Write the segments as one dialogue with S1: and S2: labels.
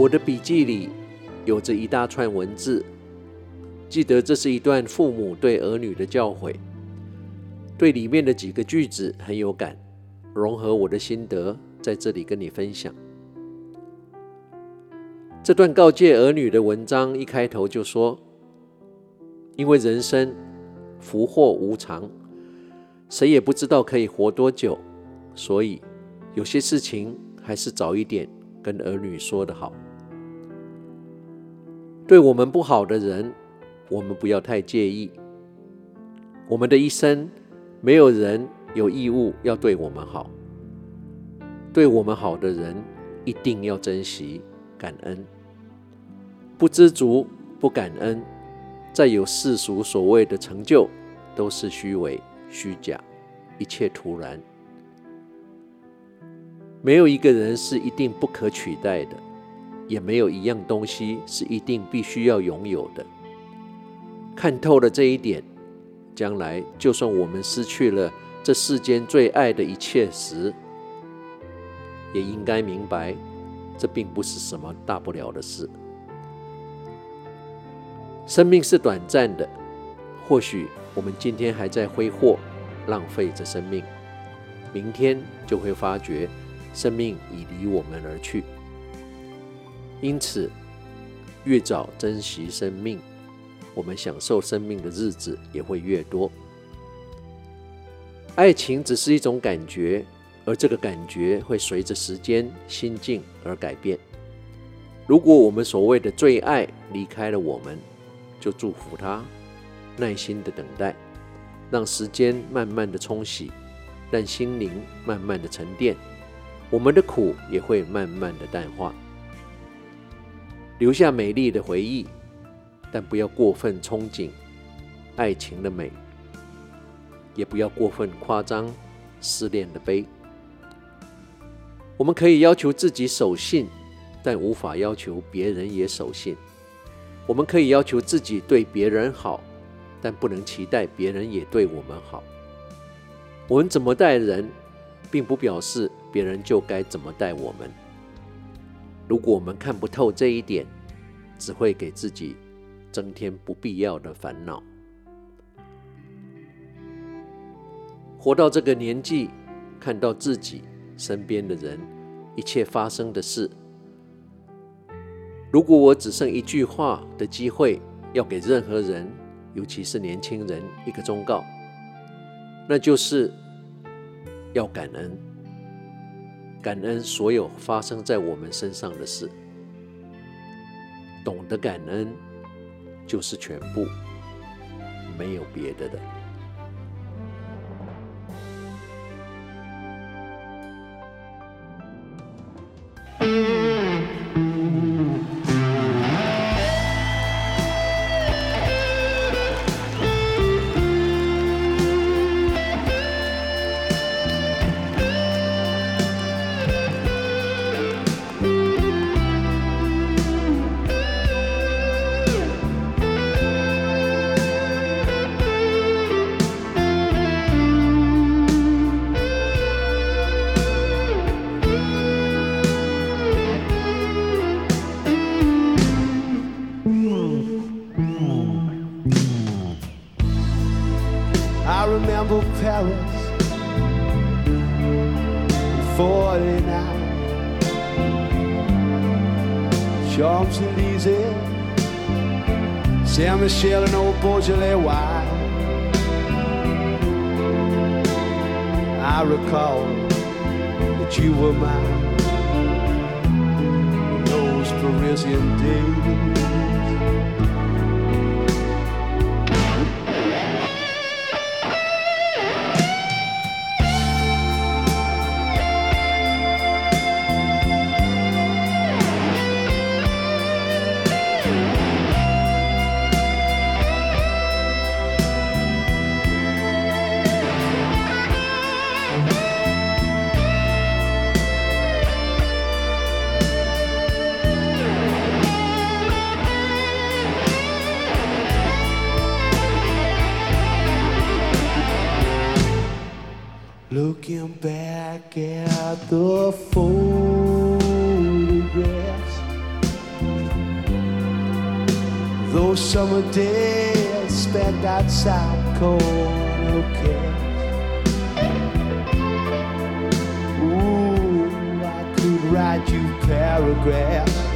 S1: 我的笔记里有着一大串文字，记得这是一段父母对儿女的教诲，对里面的几个句子很有感，融合我的心得，在这里跟你分享。这段告诫儿女的文章一开头就说：“因为人生福祸无常，谁也不知道可以活多久，所以有些事情还是早一点跟儿女说的好。对我们不好的人，我们不要太介意。我们的一生，没有人有义务要对我们好。对我们好的人，一定要珍惜。”感恩，不知足不感恩，再有世俗所谓的成就，都是虚伪虚假，一切徒然。没有一个人是一定不可取代的，也没有一样东西是一定必须要拥有的。看透了这一点，将来就算我们失去了这世间最爱的一切时，也应该明白。这并不是什么大不了的事。生命是短暂的，或许我们今天还在挥霍、浪费着生命，明天就会发觉生命已离我们而去。因此，越早珍惜生命，我们享受生命的日子也会越多。爱情只是一种感觉。而这个感觉会随着时间、心境而改变。如果我们所谓的最爱离开了我们，就祝福他，耐心的等待，让时间慢慢的冲洗，让心灵慢慢的沉淀，我们的苦也会慢慢的淡化，留下美丽的回忆，但不要过分憧憬爱情的美，也不要过分夸张失恋的悲。我们可以要求自己守信，但无法要求别人也守信。我们可以要求自己对别人好，但不能期待别人也对我们好。我们怎么待人，并不表示别人就该怎么待我们。如果我们看不透这一点，只会给自己增添不必要的烦恼。活到这个年纪，看到自己。身边的人，一切发生的事。如果我只剩一句话的机会，要给任何人，尤其是年轻人一个忠告，那就是要感恩，感恩所有发生在我们身上的事。懂得感恩，就是全部，没有别的的。
S2: Champs-Élysées, Saint-Michel and old Beaujolais wine. I recall that you were mine in those Parisian days. photographs. Those summer days spent outside corner cats. Ooh, I could write you paragraphs.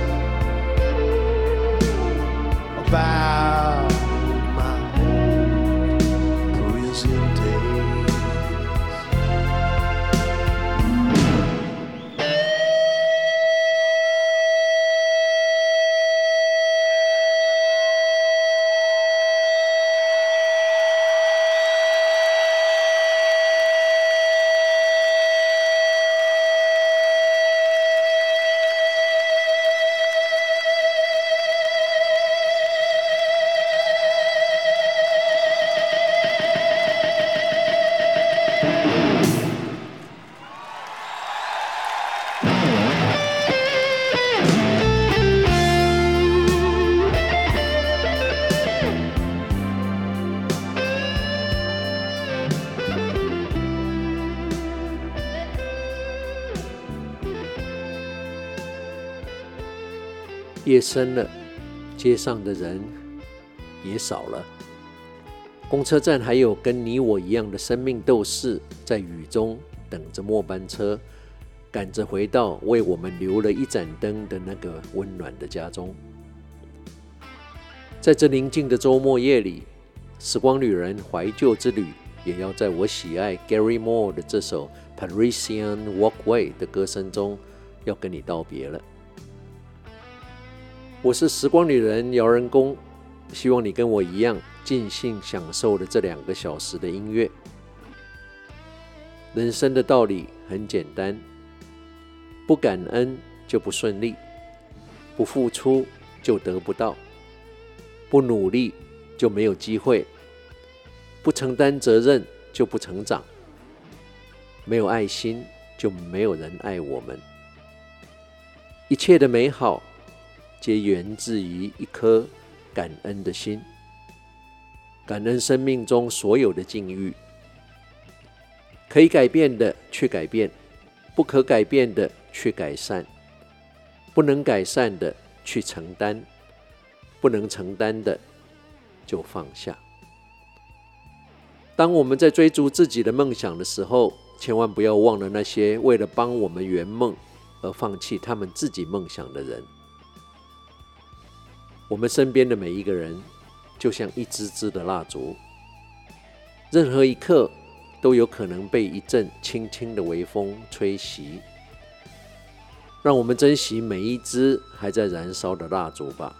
S1: 夜深了，街上的人也少了。公车站还有跟你我一样的生命斗士，在雨中等着末班车，赶着回到为我们留了一盏灯的那个温暖的家中。在这宁静的周末夜里，时光旅人怀旧之旅，也要在我喜爱 Gary Moore 的这首《Parisian Walkway》的歌声中，要跟你道别了。我是时光旅人姚仁恭，希望你跟我一样尽兴享受了这两个小时的音乐。人生的道理很简单，不感恩就不顺利，不付出就得不到，不努力就没有机会，不承担责任就不成长，没有爱心就没有人爱我们。一切的美好，皆源自于一颗感恩的心，感恩生命中所有的境遇，可以改变的去改变，不可改变的去改善，不能改善的去承担，不能承担的就放下。当我们在追逐自己的梦想的时候，千万不要忘了那些为了帮我们圆梦而放弃他们自己梦想的人。我们身边的每一个人，就像一支支的蜡烛，任何一刻都有可能被一阵轻轻的微风吹袭。让我们珍惜每一支还在燃烧的蜡烛吧。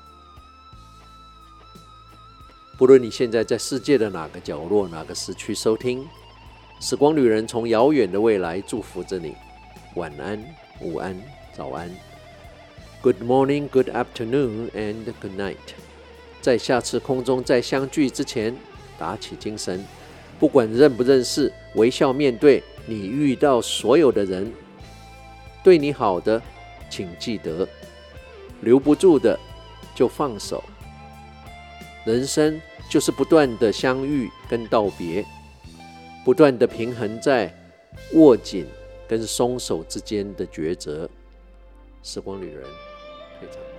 S1: 不论你现在在世界的哪个角落、哪个时区收听，时光旅人从遥远的未来祝福着你。晚安、午安、早安。Good morning, good afternoon, and good night。在下次空中再相聚之前，打起精神，不管认不认识，微笑面对你遇到所有的人。对你好的，请记得；留不住的，就放手。人生就是不断的相遇跟道别，不断的平衡在握紧跟松手之间的抉择。时光旅人。非常。